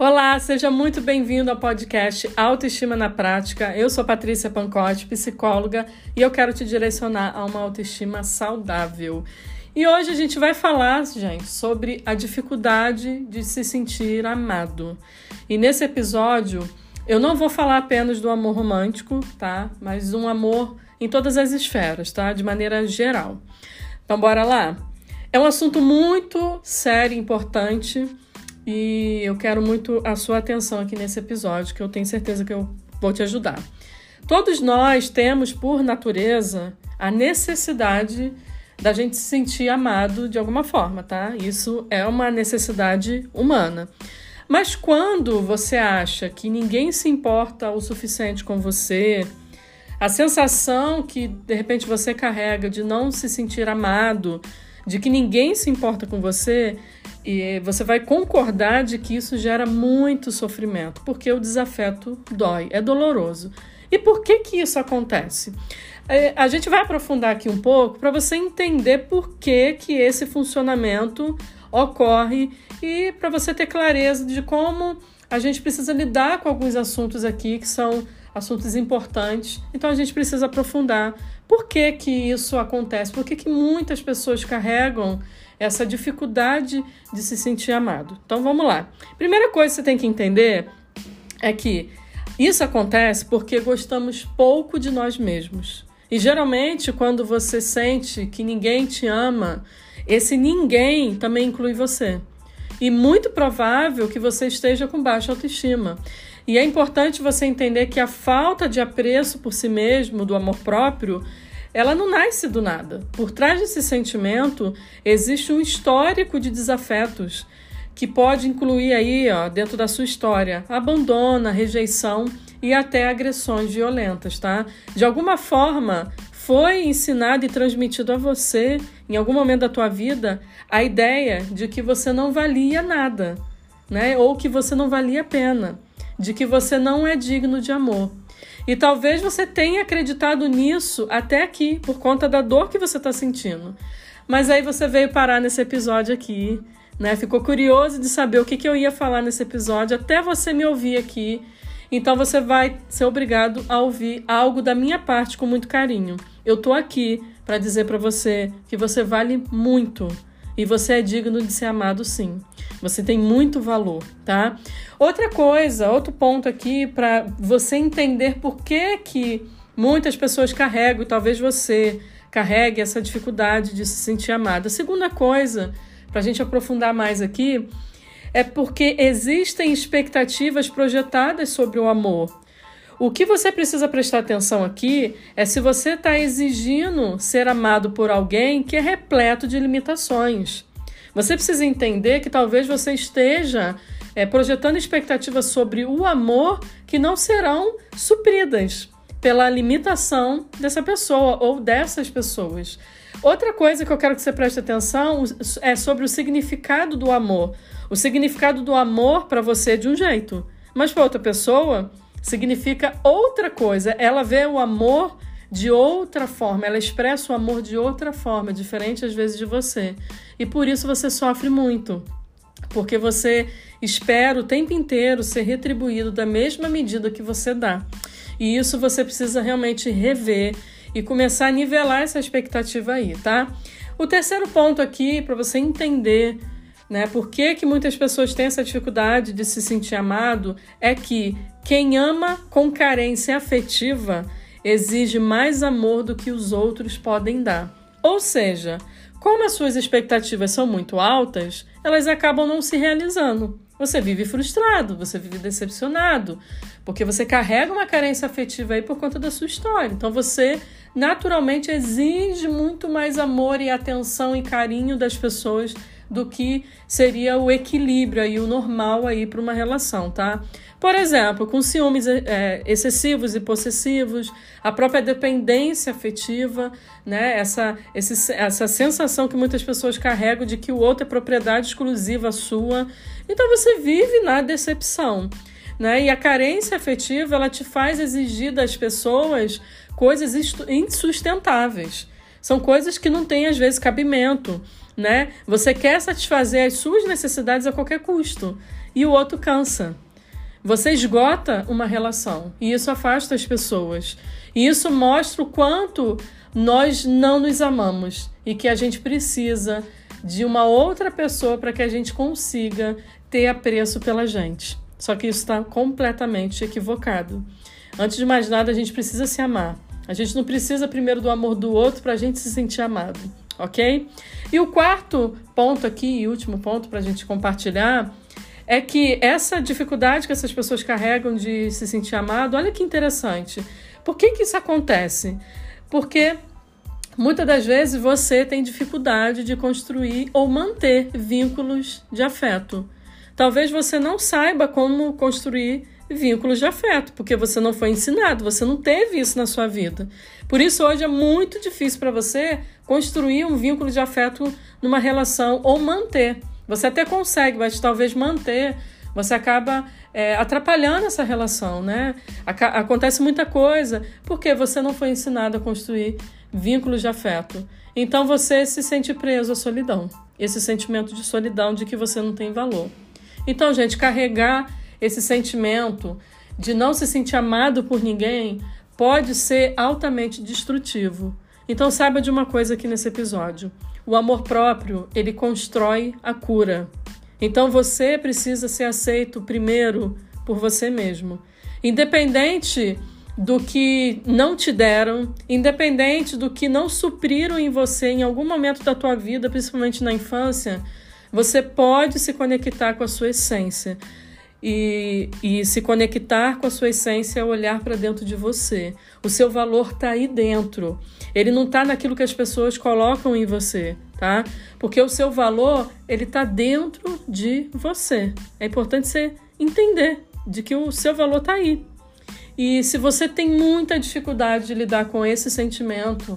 Olá, seja muito bem-vindo ao podcast Autoestima na Prática. Eu sou Patrícia Pancotti, psicóloga, e eu quero te direcionar a uma autoestima saudável. E hoje a gente vai falar, gente, sobre a dificuldade de se sentir amado. E nesse episódio, eu não vou falar apenas do amor romântico, tá? Mas um amor em todas as esferas, tá? De maneira geral. Então, bora lá? É um assunto muito sério e importante e eu quero muito a sua atenção aqui nesse episódio, que eu tenho certeza que eu vou te ajudar. Todos nós temos, por natureza, a necessidade da gente se sentir amado de alguma forma, tá? Isso é uma necessidade humana. Mas quando você acha que ninguém se importa o suficiente com você, a sensação que de repente você carrega de não se sentir amado, de que ninguém se importa com você, e você vai concordar de que isso gera muito sofrimento, porque o desafeto dói, é doloroso. E por que que isso acontece? É, a gente vai aprofundar aqui um pouco para você entender por que que esse funcionamento ocorre e para você ter clareza de como a gente precisa lidar com alguns assuntos aqui que são assuntos importantes. Então a gente precisa aprofundar por que que isso acontece, por que que muitas pessoas carregam essa dificuldade de se sentir amado. Então vamos lá. Primeira coisa que você tem que entender é que isso acontece porque gostamos pouco de nós mesmos. E geralmente, quando você sente que ninguém te ama, esse ninguém também inclui você. E muito provável que você esteja com baixa autoestima. E é importante você entender que a falta de apreço por si mesmo, do amor próprio, ela não nasce do nada. Por trás desse sentimento existe um histórico de desafetos que pode incluir aí, ó, dentro da sua história, abandono, rejeição e até agressões violentas, tá? De alguma forma, foi ensinado e transmitido a você, em algum momento da tua vida, a ideia de que você não valia nada, né? Ou que você não valia a pena, de que você não é digno de amor. E talvez você tenha acreditado nisso até aqui, por conta da dor que você está sentindo. Mas aí você veio parar nesse episódio aqui, né? Ficou curioso de saber o que, que eu ia falar nesse episódio, até você me ouvir aqui. Então você vai ser obrigado a ouvir algo da minha parte com muito carinho. Eu tô aqui para dizer para você que você vale muito e você é digno de ser amado sim. Você tem muito valor, tá? Outra coisa, outro ponto aqui para você entender por que que muitas pessoas carregam, e talvez você carregue essa dificuldade de se sentir amada. A segunda coisa, para a gente aprofundar mais aqui, é porque existem expectativas projetadas sobre o amor. O que você precisa prestar atenção aqui é se você está exigindo ser amado por alguém que é repleto de limitações. Você precisa entender que talvez você esteja é, projetando expectativas sobre o amor que não serão supridas pela limitação dessa pessoa ou dessas pessoas. Outra coisa que eu quero que você preste atenção é sobre o significado do amor. O significado do amor para você é de um jeito, mas para outra pessoa significa outra coisa. Ela vê o amor de outra forma, ela expressa o amor de outra forma, diferente às vezes de você. E por isso você sofre muito, porque você espera o tempo inteiro ser retribuído da mesma medida que você dá. E isso você precisa realmente rever e começar a nivelar essa expectativa aí, tá? O terceiro ponto aqui para você entender né? Por que, que muitas pessoas têm essa dificuldade de se sentir amado? É que quem ama com carência afetiva exige mais amor do que os outros podem dar. Ou seja, como as suas expectativas são muito altas, elas acabam não se realizando. Você vive frustrado, você vive decepcionado, porque você carrega uma carência afetiva aí por conta da sua história. Então você naturalmente exige muito mais amor e atenção e carinho das pessoas do que seria o equilíbrio aí, o normal aí para uma relação, tá? Por exemplo, com ciúmes é, excessivos e possessivos, a própria dependência afetiva, né? Essa, esse, essa sensação que muitas pessoas carregam de que o outro é propriedade exclusiva sua. Então você vive na decepção. Né? E a carência afetiva ela te faz exigir das pessoas coisas insustentáveis. São coisas que não têm, às vezes, cabimento, né? Você quer satisfazer as suas necessidades a qualquer custo e o outro cansa. Você esgota uma relação e isso afasta as pessoas. E isso mostra o quanto nós não nos amamos e que a gente precisa de uma outra pessoa para que a gente consiga ter apreço pela gente. Só que isso está completamente equivocado. Antes de mais nada, a gente precisa se amar. A gente não precisa primeiro do amor do outro para a gente se sentir amado, ok? E o quarto ponto aqui, e último ponto para a gente compartilhar, é que essa dificuldade que essas pessoas carregam de se sentir amado, olha que interessante. Por que, que isso acontece? Porque muitas das vezes você tem dificuldade de construir ou manter vínculos de afeto. Talvez você não saiba como construir vínculos de afeto, porque você não foi ensinado, você não teve isso na sua vida. Por isso, hoje é muito difícil para você construir um vínculo de afeto numa relação ou manter. Você até consegue, mas talvez manter, você acaba é, atrapalhando essa relação, né? Acontece muita coisa porque você não foi ensinado a construir vínculos de afeto. Então você se sente preso à solidão, esse sentimento de solidão de que você não tem valor. Então, gente, carregar esse sentimento de não se sentir amado por ninguém pode ser altamente destrutivo. Então saiba de uma coisa aqui nesse episódio. O amor próprio, ele constrói a cura. Então você precisa ser aceito primeiro por você mesmo. Independente do que não te deram, independente do que não supriram em você em algum momento da tua vida, principalmente na infância, você pode se conectar com a sua essência. E, e se conectar com a sua essência é olhar para dentro de você. O seu valor está aí dentro. Ele não está naquilo que as pessoas colocam em você, tá? Porque o seu valor ele está dentro de você. É importante você entender de que o seu valor está aí. E se você tem muita dificuldade de lidar com esse sentimento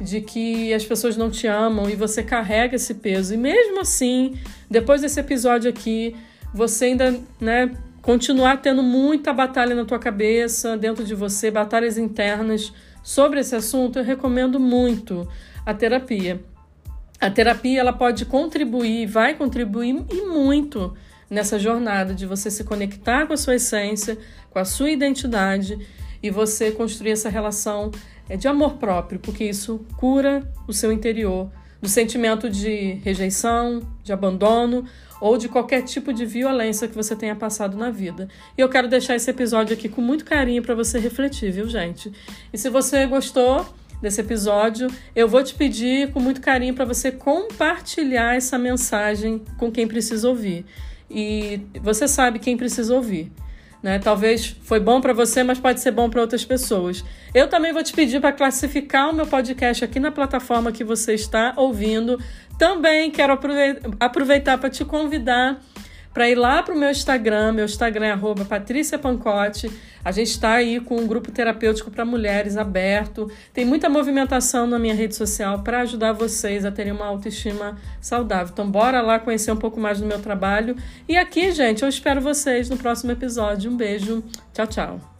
de que as pessoas não te amam e você carrega esse peso, e mesmo assim, depois desse episódio aqui, você ainda, né, continuar tendo muita batalha na tua cabeça, dentro de você, batalhas internas sobre esse assunto, eu recomendo muito a terapia. A terapia ela pode contribuir, vai contribuir e muito nessa jornada de você se conectar com a sua essência, com a sua identidade e você construir essa relação é, de amor próprio, porque isso cura o seu interior do sentimento de rejeição, de abandono ou de qualquer tipo de violência que você tenha passado na vida. E eu quero deixar esse episódio aqui com muito carinho para você refletir, viu, gente? E se você gostou desse episódio, eu vou te pedir com muito carinho para você compartilhar essa mensagem com quem precisa ouvir. E você sabe quem precisa ouvir. Né? Talvez foi bom para você, mas pode ser bom para outras pessoas. Eu também vou te pedir para classificar o meu podcast aqui na plataforma que você está ouvindo. Também quero aproveitar para te convidar para ir lá para o meu Instagram. Meu Instagram é Patrícia Pancote. A gente está aí com um grupo terapêutico para mulheres aberto. Tem muita movimentação na minha rede social para ajudar vocês a terem uma autoestima saudável. Então, bora lá conhecer um pouco mais do meu trabalho. E aqui, gente, eu espero vocês no próximo episódio. Um beijo. Tchau, tchau.